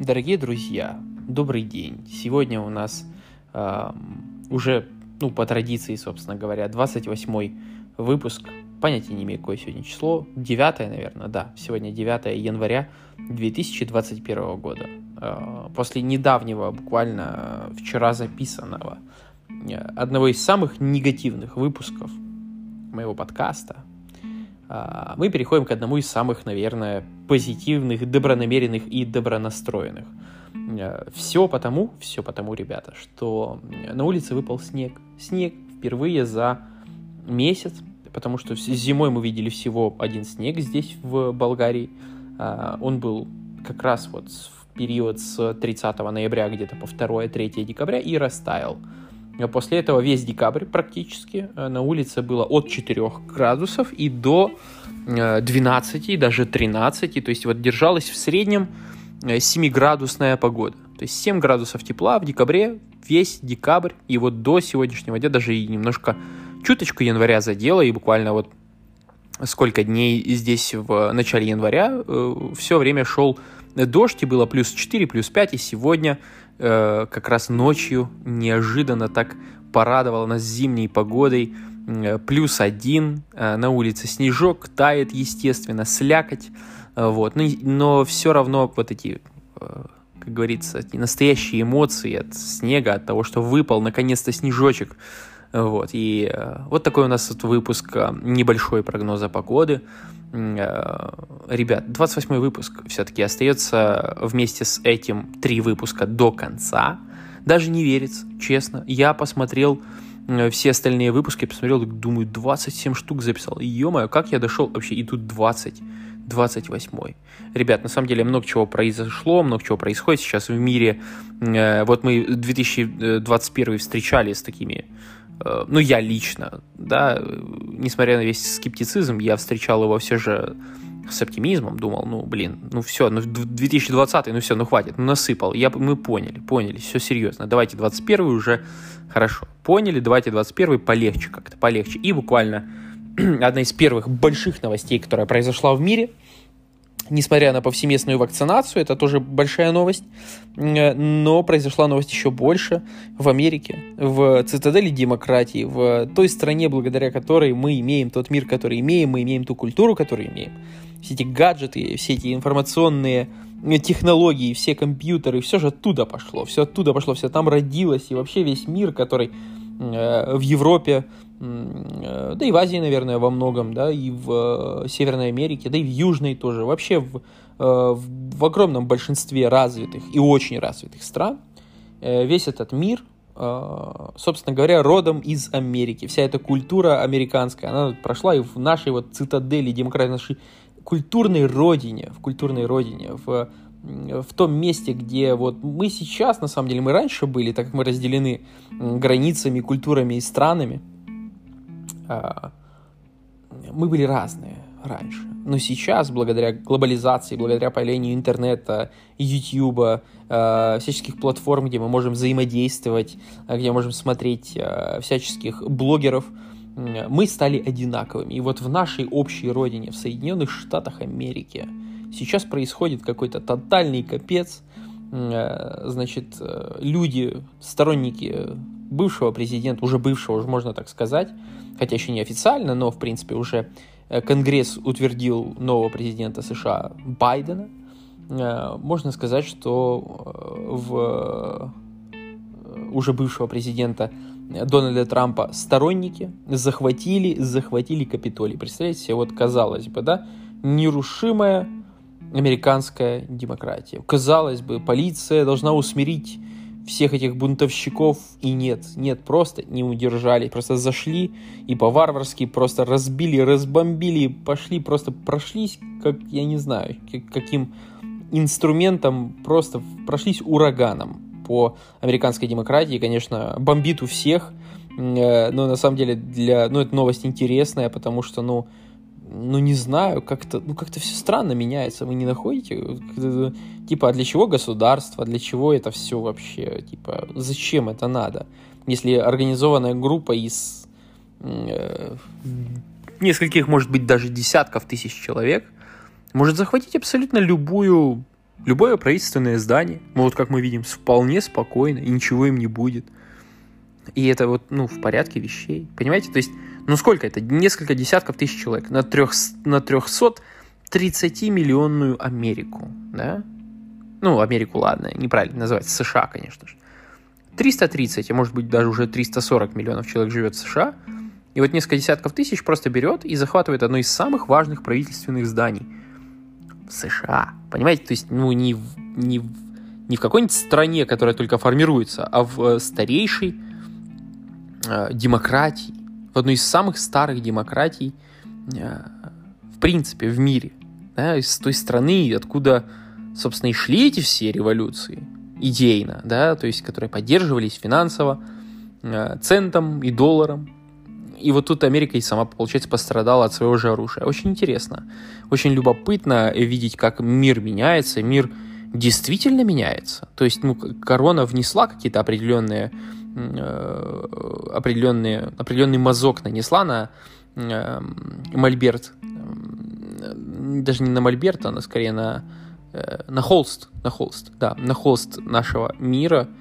Дорогие друзья, добрый день. Сегодня у нас э, уже, ну, по традиции, собственно говоря, 28 выпуск. Понятия не имею, какое сегодня число. 9, наверное, да. Сегодня 9 января 2021 года. Э, после недавнего, буквально вчера записанного, э, одного из самых негативных выпусков моего подкаста, мы переходим к одному из самых, наверное, позитивных, добронамеренных и добронастроенных. Э, все потому, все потому, ребята, что на улице выпал снег. Снег впервые за месяц, потому что зимой мы видели всего один снег здесь, в Болгарии. А, он был как раз вот в период с 30 ноября где-то по 2-3 декабря и растаял. После этого весь декабрь практически э, на улице было от 4 градусов и до 12, э, даже 13. То есть вот держалась в среднем 7-градусная э, погода. То есть 7 градусов тепла в декабре, весь декабрь. И вот до сегодняшнего дня даже и немножко чуточку января задело. И буквально вот сколько дней здесь в начале января все время шел дождь, и было плюс 4, плюс 5, и сегодня э, как раз ночью неожиданно так порадовала нас зимней погодой. Э, плюс один, э, на улице снежок, тает, естественно, слякоть. Э, вот. Но, но все равно вот эти, э, как говорится, настоящие эмоции от снега, от того, что выпал наконец-то снежочек. Вот. И э, вот такой у нас вот выпуск э, небольшой прогноза погоды. Э, ребят, 28 выпуск все-таки остается вместе с этим три выпуска до конца. Даже не верится, честно. Я посмотрел все остальные выпуски, посмотрел, думаю, 27 штук записал. Ё-моё, как я дошел вообще, и тут 20. 28. Ребят, на самом деле много чего произошло, много чего происходит сейчас в мире. Вот мы 2021 встречали с такими ну, я лично, да, несмотря на весь скептицизм, я встречал его все же с оптимизмом, думал, ну, блин, ну все, ну 2020, ну все, ну хватит, ну насыпал, я, мы поняли, поняли, все серьезно, давайте 21 уже хорошо, поняли, давайте 21 полегче как-то, полегче. И буквально одна из первых больших новостей, которая произошла в мире – несмотря на повсеместную вакцинацию, это тоже большая новость, э, но произошла новость еще больше в Америке, в цитадели демократии, в той стране, благодаря которой мы имеем тот мир, который имеем, мы имеем ту культуру, которую имеем. Все эти гаджеты, все эти информационные технологии, все компьютеры, все же оттуда пошло, все оттуда пошло, все там родилось, и вообще весь мир, который э, в Европе Э, да и в Азии, наверное, во многом, да, и в э, Северной Америке, да и в Южной тоже, вообще в, э, в, в огромном большинстве развитых и очень развитых стран весь этот мир, собственно говоря, родом из Америки. Вся эта культура американская, она прошла и в нашей вот цитадели демократии, нашей культурной родине, в культурной родине, в в том месте, где вот мы сейчас, на самом деле, мы раньше были, так как мы разделены границами, культурами и странами, а, мы были разные раньше. Но сейчас, благодаря глобализации, благодаря появлению интернета, ютуба, э, всяческих платформ, где мы можем взаимодействовать, э, где мы можем смотреть всяческих блогеров, мы стали одинаковыми. И вот в нашей общей родине, в Соединенных Штатах Америки, сейчас происходит какой-то тотальный капец. Э, значит, э, люди, сторонники бывшего президента, уже бывшего, уже можно так сказать, хотя еще не официально, но, в принципе, уже э, Конгресс утвердил нового президента США Байдена. Можно сказать, что в уже бывшего президента Дональда Трампа сторонники захватили, захватили Капитолий. Представляете себе, вот казалось бы, да, нерушимая американская демократия. Казалось бы, полиция должна усмирить всех этих бунтовщиков и нет, нет, просто не удержали, просто зашли и по-варварски просто разбили, разбомбили, пошли, просто прошлись, как, я не знаю, каким инструментом, просто прошлись ураганом по американской демократии, конечно, бомбит у всех, э, но на самом деле для, ну, это новость интересная, потому что, ну, ну не знаю, как-то, ну как-то все странно меняется, вы не находите? Типа, а для чего государство, для чего это все вообще, типа, зачем это надо? Если организованная группа из э, нескольких, может быть, даже десятков тысяч человек может захватить абсолютно любую Любое правительственное здание, ну, вот как мы видим, вполне спокойно, и ничего им не будет. И это вот, ну, в порядке вещей. Понимаете? То есть, ну сколько это? Несколько десятков тысяч человек на, трех, на 330 миллионную Америку, да? Ну, Америку, ладно, неправильно называется, США, конечно же. 330, а может быть даже уже 340 миллионов человек живет в США, и вот несколько десятков тысяч просто берет и захватывает одно из самых важных правительственных зданий в США. Понимаете, то есть, ну, не не не в какой-нибудь стране, которая только формируется, а в э, старейшей э, демократии, в одной из самых старых демократий, э, в принципе, в мире. Да, из той страны, откуда, собственно, и шли эти все революции идейно, да, то есть, которые поддерживались финансово, э, центом и долларом. И вот тут Америка и сама, получается, пострадала от своего же оружия. Очень интересно. Очень любопытно видеть, как мир меняется. Мир действительно меняется. То есть, ну, корона внесла какие-то определенные, э, определенные, определенный мазок нанесла на э, мольберт. Даже не на мольберт, а на, скорее на, э, на холст. На холст, да, на холст нашего мира –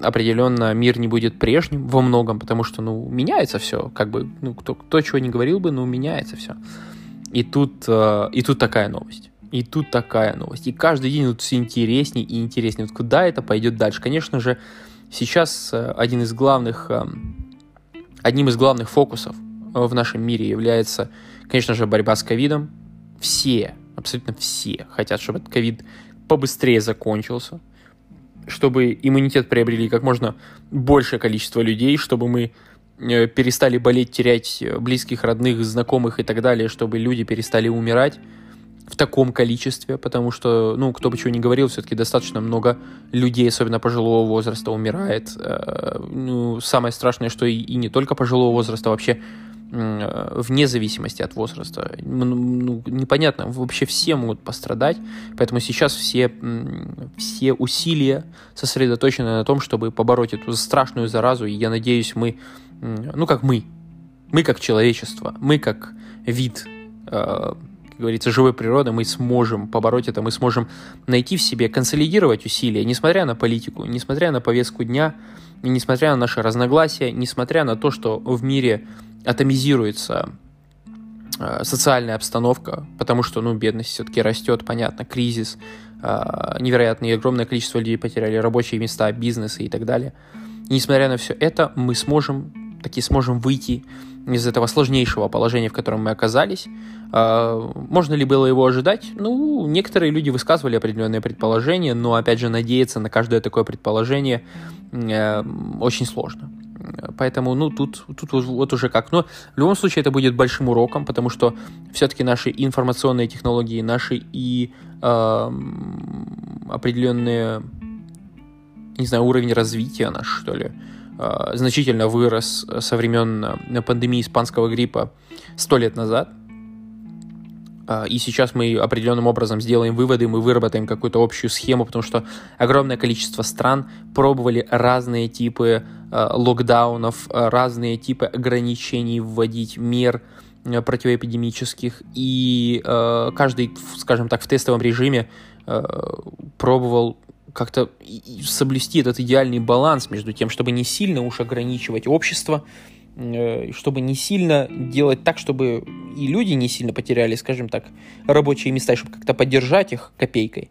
определенно мир не будет прежним во многом, потому что, ну, меняется все, как бы, ну, кто, кто чего не говорил бы, но меняется все. И тут, э, и тут такая новость. И тут такая новость. И каждый день тут все интереснее и интереснее. Вот куда это пойдет дальше? Конечно же, сейчас э, один из главных, э, одним из главных фокусов в нашем мире является, конечно же, борьба с ковидом. Все, абсолютно все хотят, чтобы этот ковид побыстрее закончился, чтобы иммунитет приобрели как можно большее количество людей, чтобы мы э, перестали болеть, терять близких, родных, знакомых и так далее, чтобы люди перестали умирать в таком количестве, потому что, ну, кто бы чего ни говорил, все-таки достаточно много людей, особенно пожилого возраста, умирает. Э, ну, самое страшное, что и, и не только пожилого возраста, вообще Э, вне зависимости от возраста. Ну, непонятно, вообще все могут пострадать, поэтому сейчас все, все усилия сосредоточены на том, чтобы побороть эту страшную заразу, и я надеюсь, мы, ну как мы, мы как человечество, мы как вид, э, как говорится, живой природы, мы сможем побороть это, мы сможем найти в себе, консолидировать усилия, несмотря на политику, несмотря на повестку дня, несмотря на наши разногласия, несмотря на то, что в мире атомизируется э, социальная обстановка, потому что, ну, бедность все-таки растет, понятно, кризис, э, невероятное огромное количество людей потеряли рабочие места, бизнесы и так далее. И несмотря на все это, мы сможем, таки сможем выйти из этого сложнейшего положения, в котором мы оказались. Э, можно ли было его ожидать? Ну, некоторые люди высказывали определенные предположения, но, опять же, надеяться на каждое такое предположение очень сложно. Поэтому, ну, тут, тут вот уже как. Но в любом случае это будет большим уроком, потому что все-таки наши информационные технологии, наши и э, определенные, не знаю, уровень развития наш, что ли, э, значительно вырос со времен э, пандемии испанского гриппа сто лет назад – и сейчас мы определенным образом сделаем выводы, мы выработаем какую-то общую схему, потому что огромное количество стран пробовали разные типы э, локдаунов, разные типы ограничений вводить, мер э, противоэпидемических, и э, каждый, скажем так, в тестовом режиме пробовал как-то соблюсти этот идеальный баланс между тем, чтобы не сильно уж ограничивать общество, Э, чтобы не сильно делать так, чтобы и люди не сильно потеряли, скажем так, рабочие места, чтобы как-то поддержать их копейкой.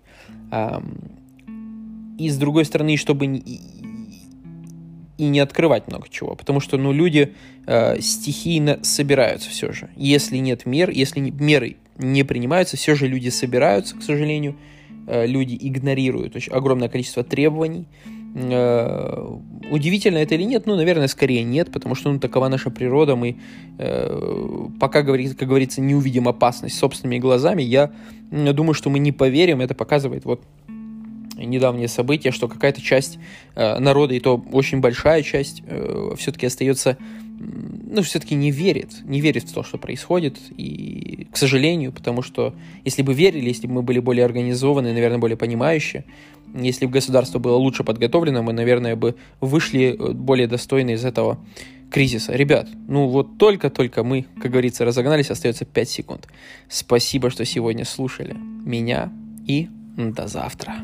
И с другой стороны, чтобы и не открывать много чего, потому что, ну, люди э, стихийно собираются все же. Если нет мер, если меры не принимаются, все же люди собираются, к сожалению, люди игнорируют очень огромное количество требований, Э, удивительно это или нет? Ну, наверное, скорее нет, потому что ну, такова наша природа. Мы э, пока, как говорится, не увидим опасность собственными глазами. Я думаю, что мы не поверим. Это показывает вот недавние события, что какая-то часть э, народа, и то очень большая часть, э, все-таки остается, ну, все-таки не верит, не верит в то, что происходит, и, к сожалению, потому что если бы верили, если бы мы были более организованы, наверное, более понимающие, если бы государство было лучше подготовлено, мы, наверное, бы вышли э, более достойно из этого кризиса. Ребят, ну вот только-только мы, как говорится, разогнались, остается 5 секунд. Спасибо, что сегодня слушали меня и До завтра.